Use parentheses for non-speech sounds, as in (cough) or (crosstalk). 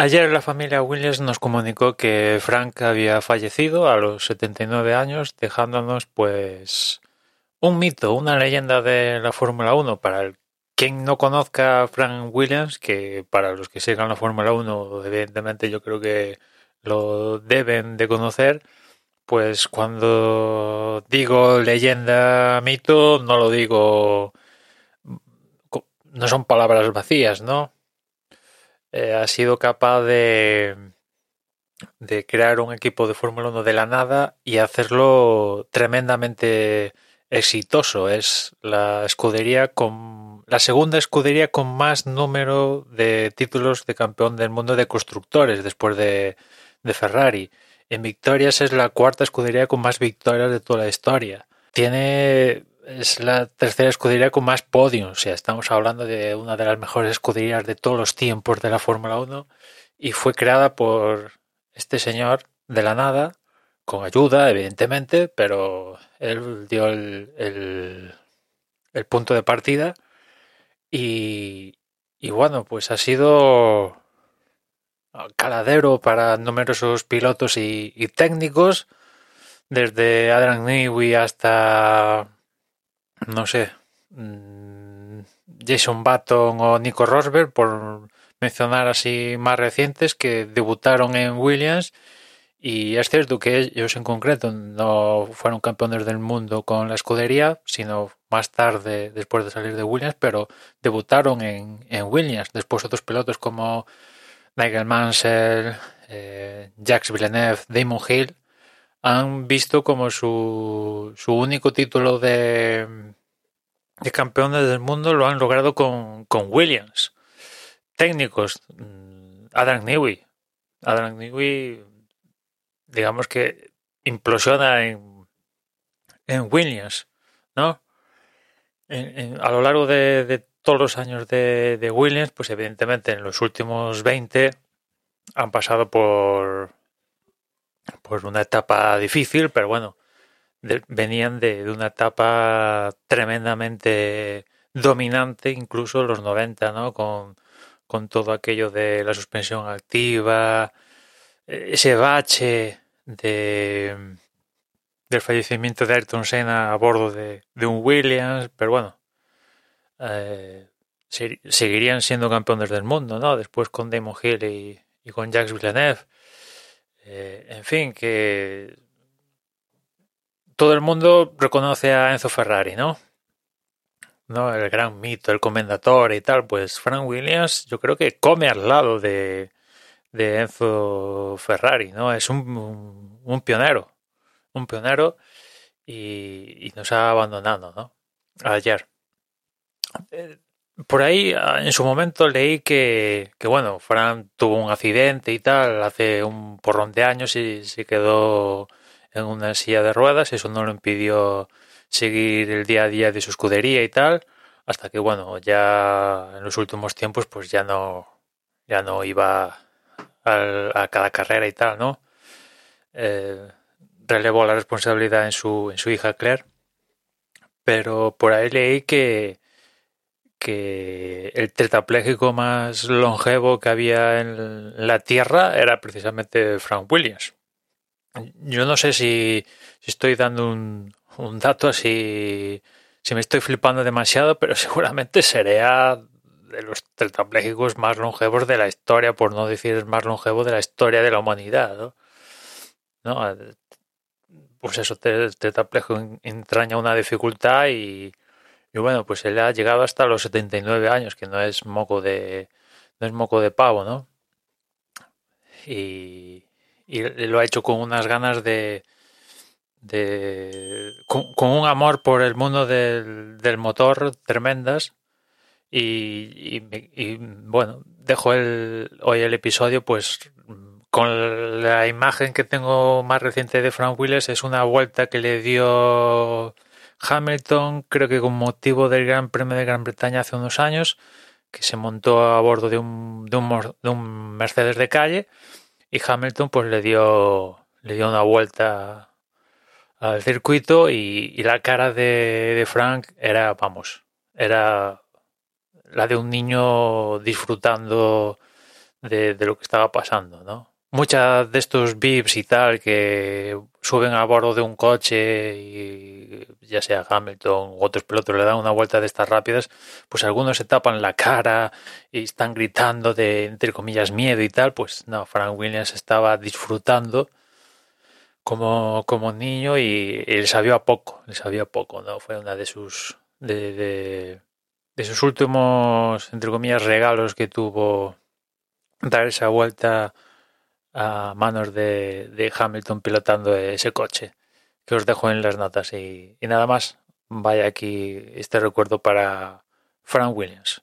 Ayer la familia Williams nos comunicó que Frank había fallecido a los 79 años, dejándonos pues un mito, una leyenda de la Fórmula 1 para quien no conozca a Frank Williams, que para los que sigan la Fórmula 1 evidentemente yo creo que lo deben de conocer, pues cuando digo leyenda, mito, no lo digo no son palabras vacías, ¿no? Eh, ha sido capaz de, de crear un equipo de Fórmula 1 de la nada y hacerlo tremendamente exitoso. Es la escudería con la segunda escudería con más número de títulos de campeón del mundo de constructores después de, de Ferrari. En victorias es la cuarta escudería con más victorias de toda la historia. Tiene es la tercera escudería con más podios. O sea, estamos hablando de una de las mejores escuderías de todos los tiempos de la Fórmula 1 y fue creada por este señor de la nada, con ayuda, evidentemente, pero él dio el, el, punto de partida y, y bueno, pues ha sido caladero para numerosos pilotos y, y técnicos, desde Adrian Newey hasta no sé, mm, Jason Button o Nico Rosberg, por mencionar así más recientes, que debutaron en Williams. Y es cierto que ellos en concreto no fueron campeones del mundo con la escudería, sino más tarde, después de salir de Williams, pero debutaron en, Williams. Después otros pilotos como Nigel Mansell, eh, Jacques Villeneuve, Damon Hill, han visto como su, su único título de, de campeones del mundo lo han logrado con, con Williams. Técnicos, mm, Adam Newey. Adam Newey, digamos que implosiona en, en Williams, ¿no? a lo largo de, de, todos los años de, de Williams, pues evidentemente en los últimos 20 han pasado por, por una etapa difícil, pero bueno, venían de, una etapa tremendamente dominante, incluso los 90, ¿no? Con, con todo aquello de la suspensión activa, ese bache de del fallecimiento de Ayrton Senna a bordo de, de un Williams, pero bueno, eh, seguirían siendo campeones del mundo, ¿no? Después con Damon Hill y, y con Jacques Villeneuve. Eh, en fin, que todo el mundo reconoce a Enzo Ferrari, ¿no? ¿no? El gran mito, el comendatore y tal, pues Frank Williams yo creo que come al lado de, de Enzo Ferrari, ¿no? Es un, un, pionero, un pionero y, nos ha abandonado, ¿no? Ayer. Por ahí, en su momento, leí que, que, bueno, Frank tuvo un accidente y tal hace un porrón de años y se quedó en una silla de ruedas, eso no lo impidió seguir el día a día de su escudería y tal, hasta que bueno, ya en los últimos tiempos pues ya no, ya no iba a cada carrera y tal, ¿no? Eh, relevó la responsabilidad en su, en su hija Claire, pero por ahí leí que, que el tetrapléjico más longevo que había en la Tierra era precisamente Frank Williams. Yo no sé si, estoy dando un, dato así, si me estoy flipando demasiado, pero (laughs) seguramente sería de los tetraplégicos más longevos de la historia, por no decir el más longevo de la historia de la humanidad. ¿no? Pues eso, el tetrapléjico entraña una dificultad y, y, bueno, pues él ha llegado hasta los 79 años, que no es moco de, no es moco de pavo, ¿no? Y, y lo ha hecho con unas ganas de, de con, un amor por el mundo del, del motor tremendas y, y, bueno dejo el, hoy el episodio pues con la imagen que tengo más reciente de Frank Willis es una vuelta que le dio Hamilton creo que con motivo del Gran Premio de Gran Bretaña hace unos años que se montó a bordo de un, de un, de un Mercedes de calle y Hamilton pues le dio le dio una vuelta al circuito y, la cara de, Frank era vamos era la de un niño disfrutando de, de lo que estaba pasando, ¿no? Muchas de estos VIPs y tal que suben a bordo de un coche y ya sea Hamilton u otros pilotos le dan una vuelta de estas rápidas, pues algunos se tapan la cara y están gritando de entre comillas miedo y tal, pues no, Frank Williams estaba disfrutando como, como niño y, le sabía a poco, le sabía poco, ¿no? Fue una de sus de, de, de sus últimos entre comillas regalos que tuvo dar esa vuelta a manos de, de, Hamilton pilotando ese coche que os dejo en las notas. Y, y nada más vaya aquí este recuerdo para Frank Williams